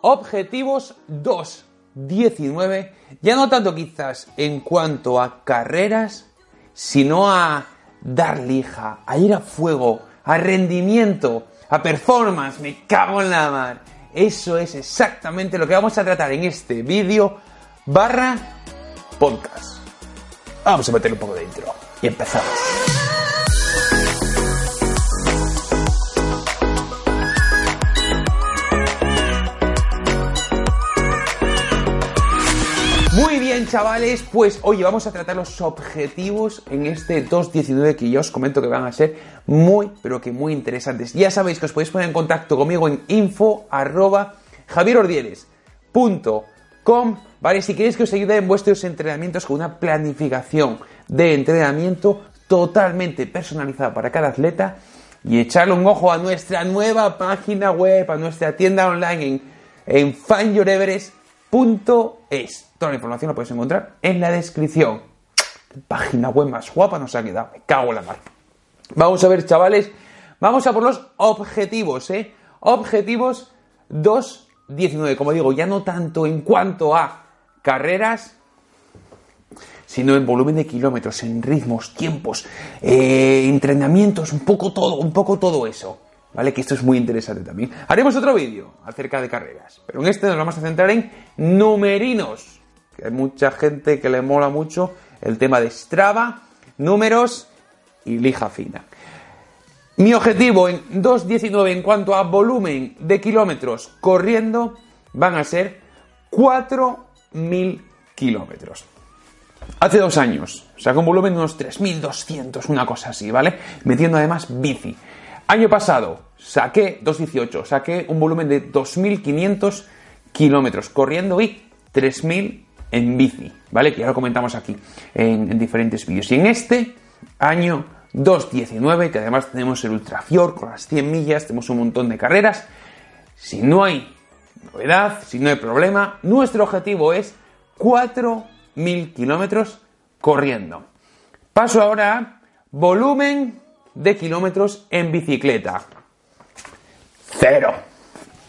Objetivos 2.19, ya no tanto quizás en cuanto a carreras, sino a dar lija, a ir a fuego, a rendimiento, a performance, me cago en la mar. Eso es exactamente lo que vamos a tratar en este vídeo barra podcast. Vamos a meterle un poco dentro y empezamos. Chavales, pues oye, vamos a tratar los objetivos en este 2.19 que yo os comento que van a ser muy, pero que muy interesantes. Ya sabéis que os podéis poner en contacto conmigo en info ¿vale? Si queréis que os ayude en vuestros entrenamientos con una planificación de entrenamiento totalmente personalizada para cada atleta y echarle un ojo a nuestra nueva página web, a nuestra tienda online en, en es. Toda la información la podéis encontrar en la descripción. Página web más guapa nos ha quedado. Me cago en la mar. Vamos a ver, chavales. Vamos a por los objetivos, ¿eh? Objetivos 2.19. Como digo, ya no tanto en cuanto a carreras, sino en volumen de kilómetros, en ritmos, tiempos, eh, entrenamientos, un poco todo, un poco todo eso. ¿Vale? Que esto es muy interesante también. Haremos otro vídeo acerca de carreras, pero en este nos vamos a centrar en numerinos, que hay mucha gente que le mola mucho el tema de Strava, números y lija fina. Mi objetivo en 2.19 en cuanto a volumen de kilómetros corriendo van a ser 4.000 kilómetros. Hace dos años, sea, con volumen de unos 3.200, una cosa así, ¿vale? Metiendo además bici. Año pasado saqué 2.18, saqué un volumen de 2.500 kilómetros corriendo y 3.000 en bici, ¿vale? Que ya lo comentamos aquí en, diferentes vídeos. Y en este año 2.19, que además tenemos el Ultra con las 100 millas, tenemos un montón de carreras, si no hay novedad, si no hay problema, nuestro objetivo es 4.000 kilómetros corriendo. Paso ahora a volumen de kilómetros en bicicleta. Cero.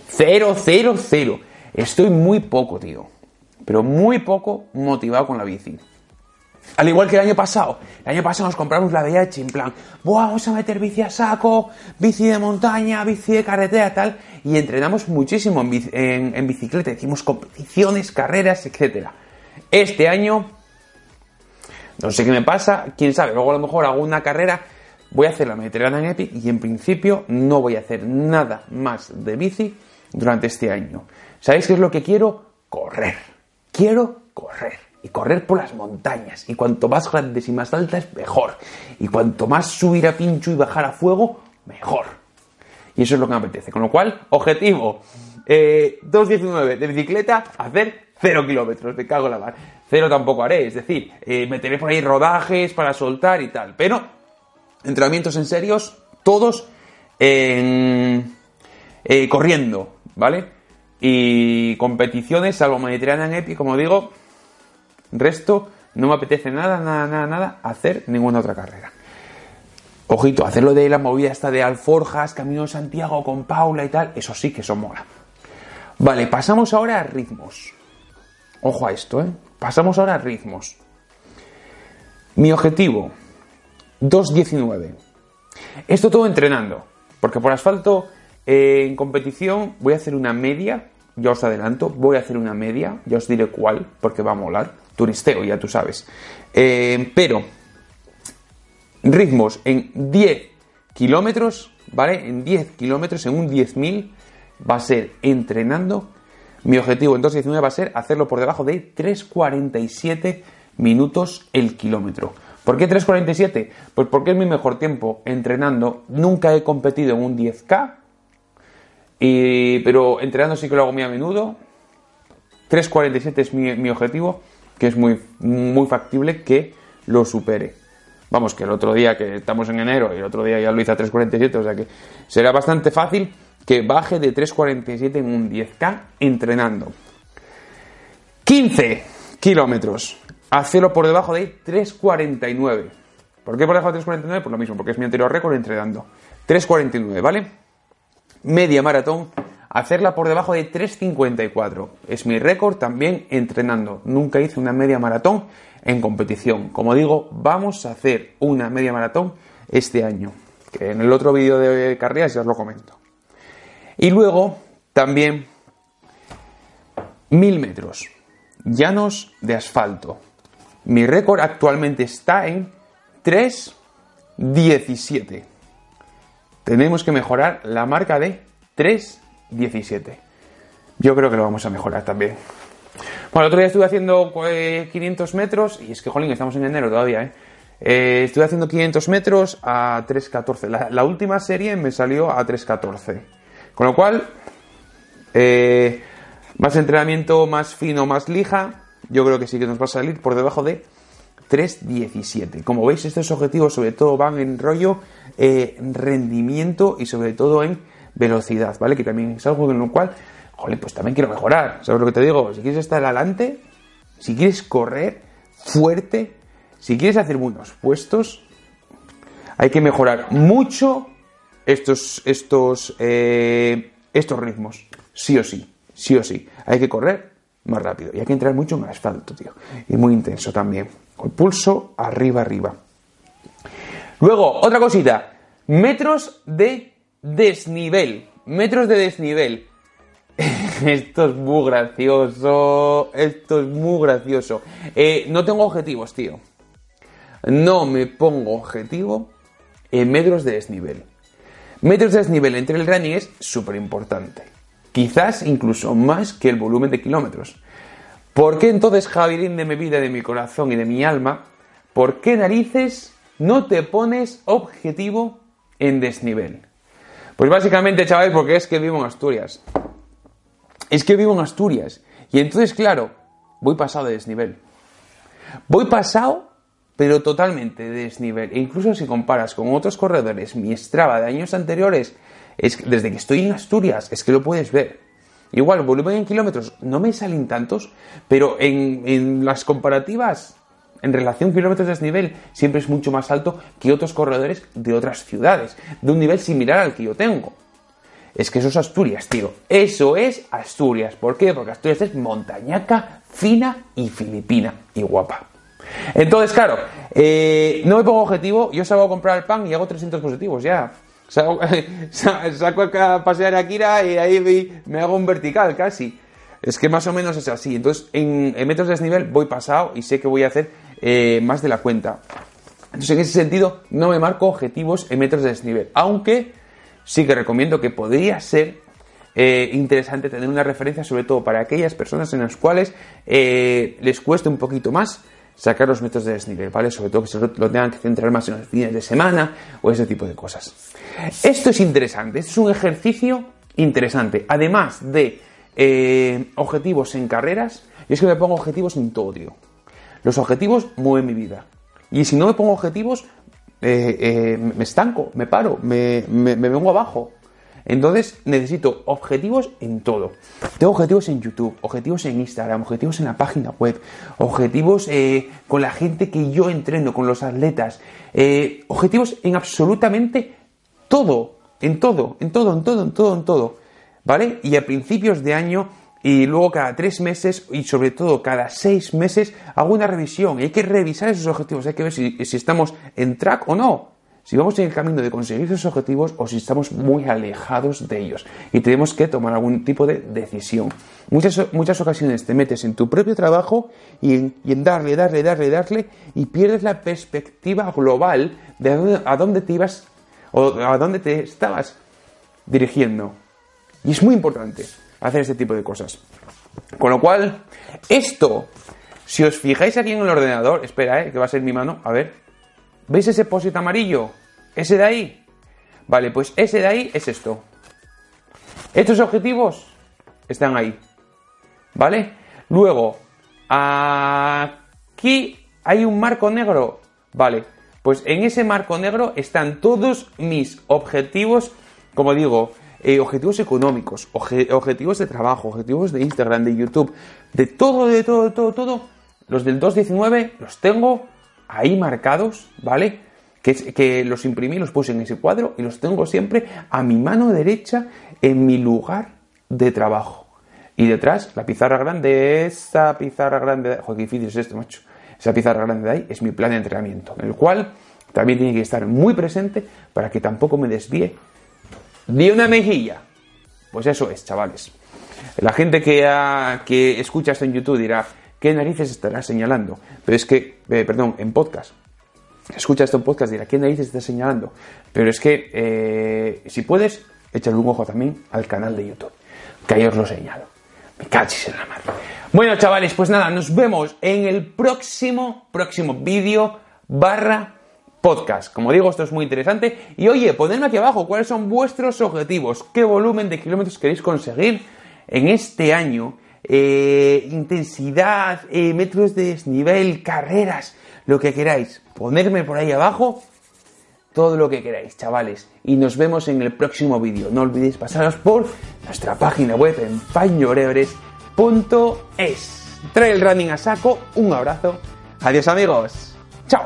Cero, cero, cero. Estoy muy poco, tío. Pero muy poco motivado con la bici. Al igual que el año pasado. El año pasado nos compramos la VH en plan, vamos a meter bici a saco, bici de montaña, bici de carretera, tal. Y entrenamos muchísimo en, en bicicleta. Hicimos competiciones, carreras, etc. Este año, no sé qué me pasa, quién sabe. Luego a lo mejor hago una carrera Voy a hacer la Mediterránea en Epic y en principio no voy a hacer nada más de bici durante este año. ¿Sabéis qué es lo que quiero? Correr. Quiero correr. Y correr por las montañas. Y cuanto más grandes y más altas, mejor. Y cuanto más subir a pincho y bajar a fuego, mejor. Y eso es lo que me apetece. Con lo cual, objetivo. 2.19 eh, de bicicleta, hacer 0 kilómetros. Me cago en la mar. Cero tampoco haré. Es decir, eh, meteré por ahí rodajes para soltar y tal. Pero entrenamientos en serios, todos eh, corriendo, ¿vale? Y competiciones, salvo Mediterránea en Epi, como digo, resto, no me apetece nada, nada, nada, nada hacer ninguna otra carrera. Ojito, hacerlo de la movida esta de Alforjas, Camino de Santiago con Paula y tal, eso sí que eso mola. Vale, pasamos ahora a ritmos. Ojo a esto, ¿eh? Pasamos ahora a ritmos. Mi objetivo, 2.19. Esto todo entrenando, porque por asfalto eh, en competición voy a hacer una media, ya os adelanto, voy a hacer una media, ya os diré cuál, porque va a molar, turisteo, ya tú sabes. Eh, pero ritmos en 10 kilómetros, ¿vale? En 10 kilómetros, en un 10.000, va a ser entrenando. Mi objetivo en 2.19 va a ser hacerlo por debajo de 3.47 minutos el kilómetro. ¿Por qué 3.47? Pues porque es mi mejor tiempo entrenando. Nunca he competido en un 10K. Y, pero entrenando sí que lo hago muy a menudo. 3.47 es mi, mi objetivo, que es muy, muy factible que lo supere. Vamos, que el otro día, que estamos en enero, y el otro día ya lo hice a 3.47, o sea que será bastante fácil que baje de 3.47 en un 10K entrenando. 15 kilómetros. Hacerlo por debajo de 3.49. ¿Por qué por debajo de 3.49? Pues lo mismo, porque es mi anterior récord entrenando. 3.49, ¿vale? Media maratón. Hacerla por debajo de 3.54. Es mi récord también entrenando. Nunca hice una media maratón en competición. Como digo, vamos a hacer una media maratón este año. Que en el otro vídeo de carreras ya os lo comento. Y luego también mil metros. Llanos de asfalto. Mi récord actualmente está en 3.17. Tenemos que mejorar la marca de 3.17. Yo creo que lo vamos a mejorar también. Bueno, el otro día estuve haciendo 500 metros y es que, jolín, estamos en enero todavía, ¿eh? eh estuve haciendo 500 metros a 3.14. La, la, última serie me salió a 3.14. Con lo cual, eh, más entrenamiento, más fino, más lija, yo creo que sí que nos va a salir por debajo de 3.17. Como veis, estos objetivos sobre todo van en rollo eh, rendimiento y sobre todo en velocidad, ¿vale? Que también es algo en lo cual, joder, pues también quiero mejorar. ¿Sabes lo que te digo? Si quieres estar adelante, si quieres correr fuerte, si quieres hacer buenos puestos, hay que mejorar mucho estos, estos, eh, estos ritmos. Sí o sí, sí o sí. Hay que correr más rápido y hay que entrar mucho en el asfalto, tío. Y muy intenso también. Con pulso arriba, arriba. Luego, otra cosita. Metros de desnivel. Metros de desnivel. esto es muy gracioso. Esto es muy gracioso. Eh, no tengo objetivos, tío. No me pongo objetivo en metros de desnivel. Metros de desnivel entre el running es súper importante. Quizás incluso más que el volumen de kilómetros. ¿Por qué entonces, Javirín de mi vida, de mi corazón y de mi alma, por qué narices no te pones objetivo en desnivel? Pues básicamente, chavales, porque es que vivo en Asturias. Es que vivo en Asturias. Y entonces, claro, voy pasado de desnivel. Voy pasado pero totalmente de desnivel. E incluso si comparas con otros corredores, mi Strava de años anteriores, es desde que estoy en Asturias, es que lo puedes ver. Igual, volumen en kilómetros no me salen tantos, pero en, las comparativas, en relación kilómetros de desnivel, siempre es mucho más alto que otros corredores de otras ciudades, de un nivel similar al que yo tengo. Es que eso es Asturias, tío. Eso es Asturias. ¿Por qué? Porque Asturias es montañaca, fina y filipina y guapa. Entonces, claro, eh, no me pongo objetivo, yo salgo a comprar el pan y hago 300 positivos, ya. Saco, a pasear a Kira y ahí me hago un vertical casi. Es que más o menos es así. Entonces, en, metros de desnivel voy pasado y sé que voy a hacer eh, más de la cuenta. Entonces, en ese sentido, no me marco objetivos en metros de desnivel. Aunque sí que recomiendo que podría ser eh, interesante tener una referencia, sobre todo para aquellas personas en las cuales les cueste un poquito más sacar los metros de desnivel, ¿vale? Sobre todo que se lo, tengan que centrar más en los fines de semana o ese tipo de cosas. Esto es interesante, es un ejercicio interesante. Además de eh, objetivos en carreras, yo es que me pongo objetivos en todo, tío. Los objetivos mueven mi vida. Y si no me pongo objetivos, eh, eh, me estanco, me paro, me vengo abajo. Entonces necesito objetivos en todo. Tengo objetivos en YouTube, objetivos en Instagram, objetivos en la página web, objetivos eh, con la gente que yo entreno, con los atletas, eh, objetivos en absolutamente todo, en todo, en todo, en todo, en todo, en todo. ¿Vale? Y a principios de año y luego cada tres meses y sobre todo cada seis meses hago una revisión hay que revisar esos objetivos, hay que ver si estamos en track o no si vamos en el camino de conseguir esos objetivos o si estamos muy alejados de ellos y tenemos que tomar algún tipo de decisión. Muchas, muchas ocasiones te metes en tu propio trabajo y en, darle, darle, darle, darle y pierdes la perspectiva global de a dónde, te ibas o a dónde te estabas dirigiendo. Y es muy importante hacer este tipo de cosas. Con lo cual, esto, si os fijáis aquí en el ordenador, espera, eh, que va a ser mi mano, a ver, ¿Veis ese posit amarillo? ¿Ese de ahí? Vale, pues ese de ahí es esto. Estos objetivos están ahí. ¿Vale? Luego, aquí hay un marco negro. Vale, pues en ese marco negro están todos mis objetivos, como digo, eh, objetivos económicos, objetivos de trabajo, objetivos de Instagram, de YouTube, de todo, de todo, de todo, todo. Los del 219 los tengo ahí marcados, ¿vale? Que, que los imprimí, los puse en ese cuadro y los tengo siempre a mi mano derecha en mi lugar de trabajo. Y detrás, la pizarra grande, esa pizarra grande, joder, qué difícil es esto, macho. Esa pizarra grande de ahí es mi plan de entrenamiento, en el cual también tiene que estar muy presente para que tampoco me desvíe ni una mejilla. Pues eso es, chavales. La gente que, que escucha esto en YouTube dirá, ¿qué narices estará señalando? Pero es que, eh, perdón, en podcast. Escucha esto en podcast dirá, ¿qué narices está señalando? Pero es que, eh, si puedes, échale un ojo también al canal de YouTube, que ahí os lo señalo. Me cachis en la madre. Bueno, chavales, pues nada, nos vemos en el próximo, próximo vídeo barra podcast. Como digo, esto es muy interesante. Y oye, ponedme aquí abajo cuáles son vuestros objetivos, qué volumen de kilómetros queréis conseguir en este año, eh, intensidad, eh, metros de desnivel, carreras, lo que queráis. Ponerme por ahí abajo todo lo que queráis, chavales. Y nos vemos en el próximo vídeo. No olvidéis pasaros por nuestra página web en fañorebres.es. Trae el running a saco. Un abrazo. Adiós amigos. Chao.